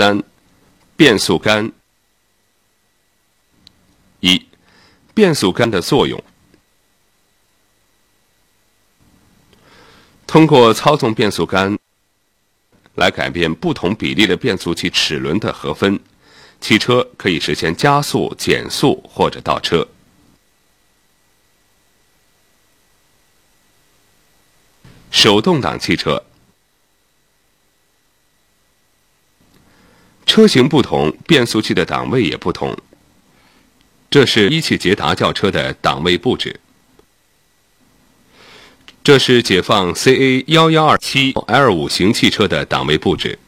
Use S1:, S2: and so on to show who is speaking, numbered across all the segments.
S1: 三、变速杆。一、变速杆的作用。通过操纵变速杆来改变不同比例的变速器齿轮的和分，汽车可以实现加速、减速或者倒车。手动挡汽车，车型不同，变速器的档位也不同。这是一汽捷达轿车的档位布置。这是解放 CA 幺幺二七 L 五型汽车的档位布置。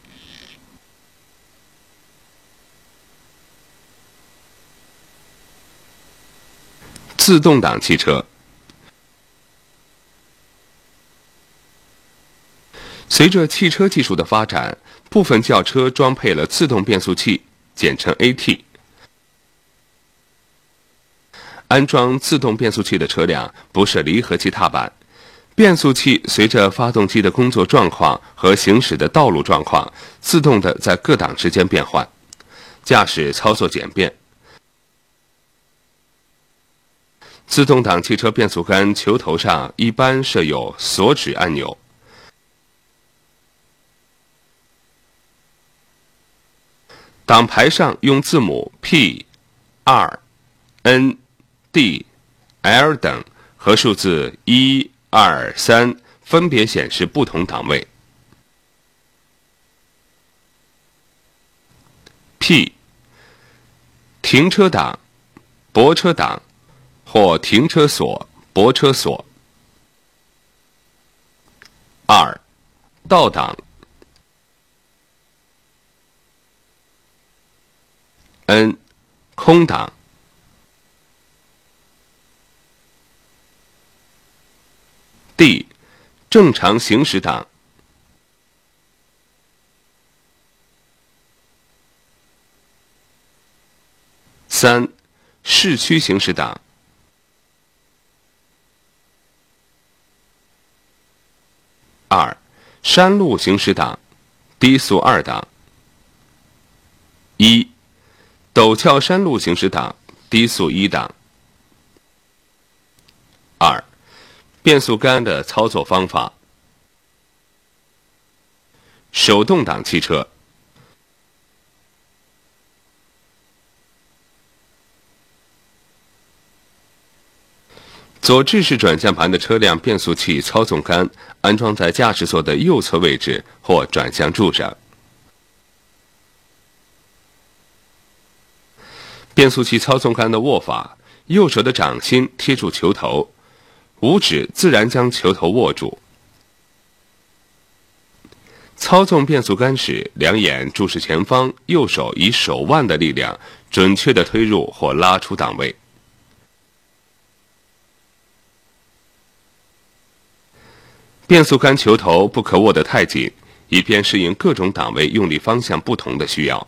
S1: 自动挡汽车，随着汽车技术的发展，部分轿车装配了自动变速器，简称 AT。安装自动变速器的车辆不设离合器踏板。变速器随着发动机的工作状况和行驶的道路状况，自动的在各档之间变换，驾驶操作简便。自动挡汽车变速杆球头上一般设有锁止按钮，挡牌上用字母 P、R、N、D、L 等和数字一。二三分别显示不同档位。P 停车档、泊车档或停车锁、泊车锁。二倒档。N 空档。D，正常行驶档。三，市区行驶档。二，山路行驶档，低速二档。一，陡峭山路行驶档，低速一档。二。变速杆的操作方法：手动挡汽车，左置式转向盘的车辆变速器操纵杆安装在驾驶座的右侧位置或转向柱上。变速器操纵杆的握法：右手的掌心贴住球头。五指自然将球头握住。操纵变速杆时，两眼注视前方，右手以手腕的力量准确的推入或拉出档位。变速杆球头不可握得太紧，以便适应各种档位用力方向不同的需要。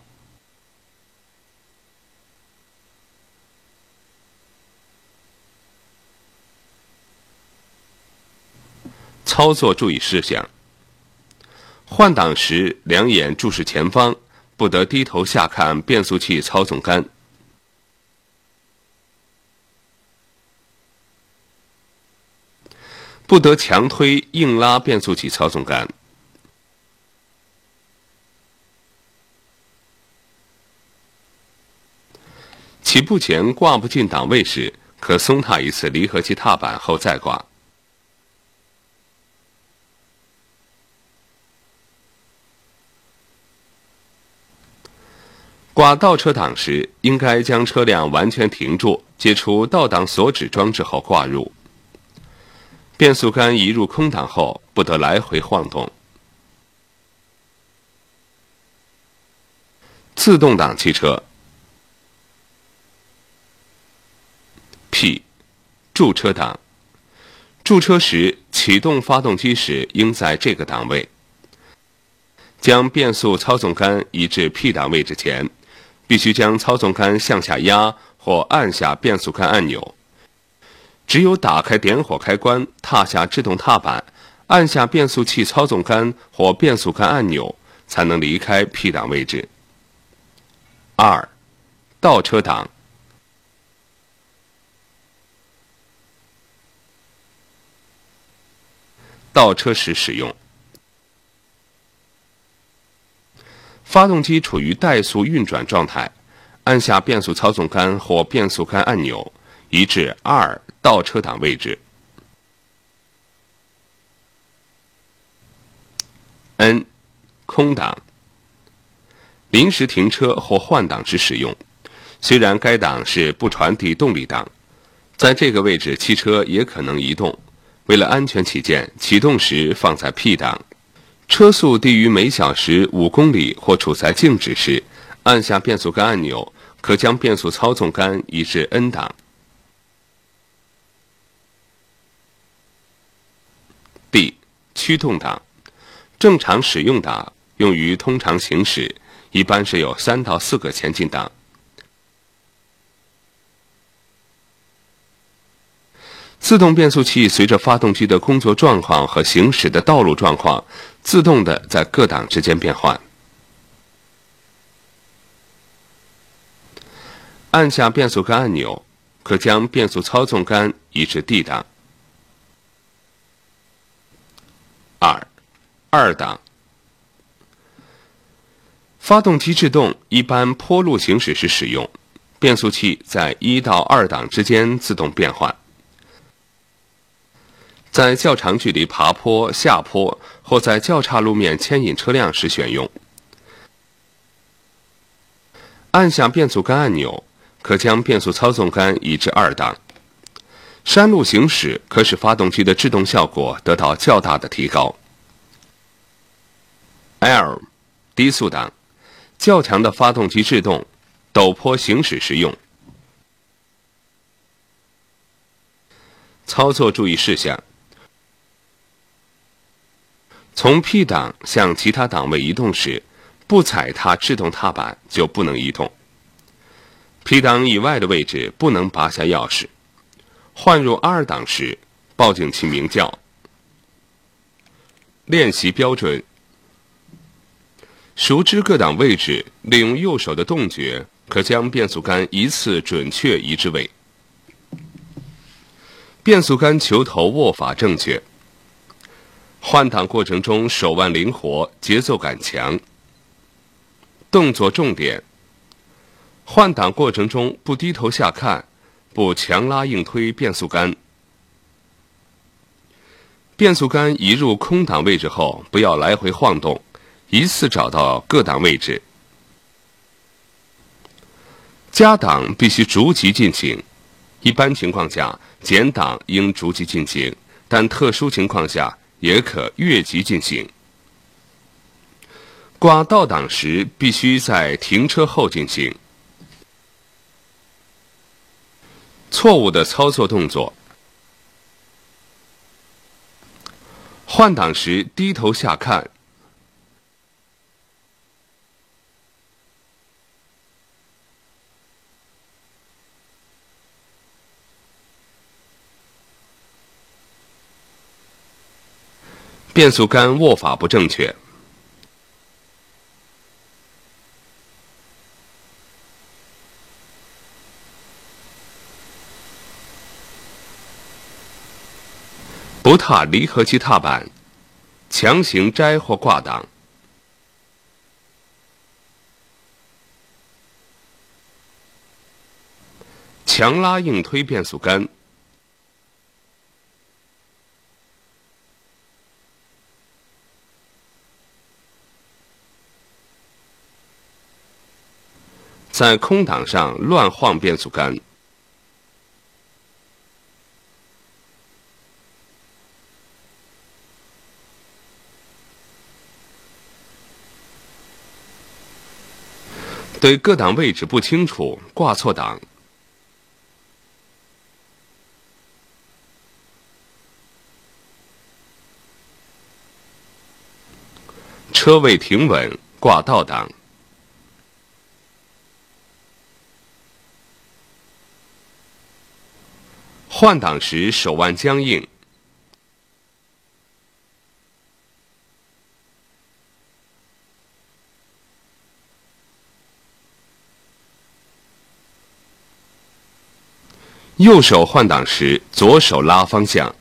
S1: 操作注意事项：换挡时，两眼注视前方，不得低头下看变速器操纵杆；不得强推硬拉变速器操纵杆；起步前挂不进档位时，可松踏一次离合器踏板后再挂。挂倒车档时，应该将车辆完全停住，解除倒档锁止装置后挂入。变速杆移入空档后，不得来回晃动。自动挡汽车，P，驻车档，驻车时启动发动机时应在这个档位。将变速操纵杆移至 P 档位置前。必须将操纵杆向下压或按下变速杆按钮。只有打开点火开关、踏下制动踏板、按下变速器操纵杆或变速杆按钮，才能离开 P 档位置。二，倒车档。倒车时使用。发动机处于怠速运转状态，按下变速操纵杆或变速杆按钮，移至二倒车档位置。N，空档。临时停车或换挡时使用。虽然该档是不传递动力档，在这个位置汽车也可能移动。为了安全起见，启动时放在 P 档。车速低于每小时五公里或处在静止时，按下变速杆按钮，可将变速操纵杆移至 N 档。D 驱动档，正常使用档用于通常行驶，一般是有三到四个前进档。自动变速器随着发动机的工作状况和行驶的道路状况，自动的在各档之间变换。按下变速杆按钮，可将变速操纵杆移至 D 档。二，二档。发动机制动一般坡路行驶时使用，变速器在一到二档之间自动变换。在较长距离爬坡、下坡或在较差路面牵引车辆时选用。按下变速杆按钮，可将变速操纵杆移至二档。山路行驶可使发动机的制动效果得到较大的提高。L，低速档，较强的发动机制动，陡坡行驶时用。操作注意事项。从 P 档向其他档位移动时，不踩踏制动踏板就不能移动。P 档以外的位置不能拔下钥匙。换入 R 档时，报警器鸣叫。练习标准：熟知各档位置，利用右手的动觉，可将变速杆一次准确移至位。变速杆球头握法正确。换挡过程中手腕灵活，节奏感强。动作重点：换挡过程中不低头下看，不强拉硬推变速杆。变速杆移入空档位置后，不要来回晃动，一次找到各档位置。加档必须逐级进行，一般情况下减档应逐级进行，但特殊情况下。也可越级进行。挂倒档时必须在停车后进行。错误的操作动作：换挡时低头下看。变速杆握法不正确，不踏离合器踏板，强行摘或挂挡，强拉硬推变速杆。在空档上乱晃变速杆，对各档位置不清楚，挂错档，车位停稳，挂倒档。换挡时手腕僵硬。右手换挡时左手拉方向。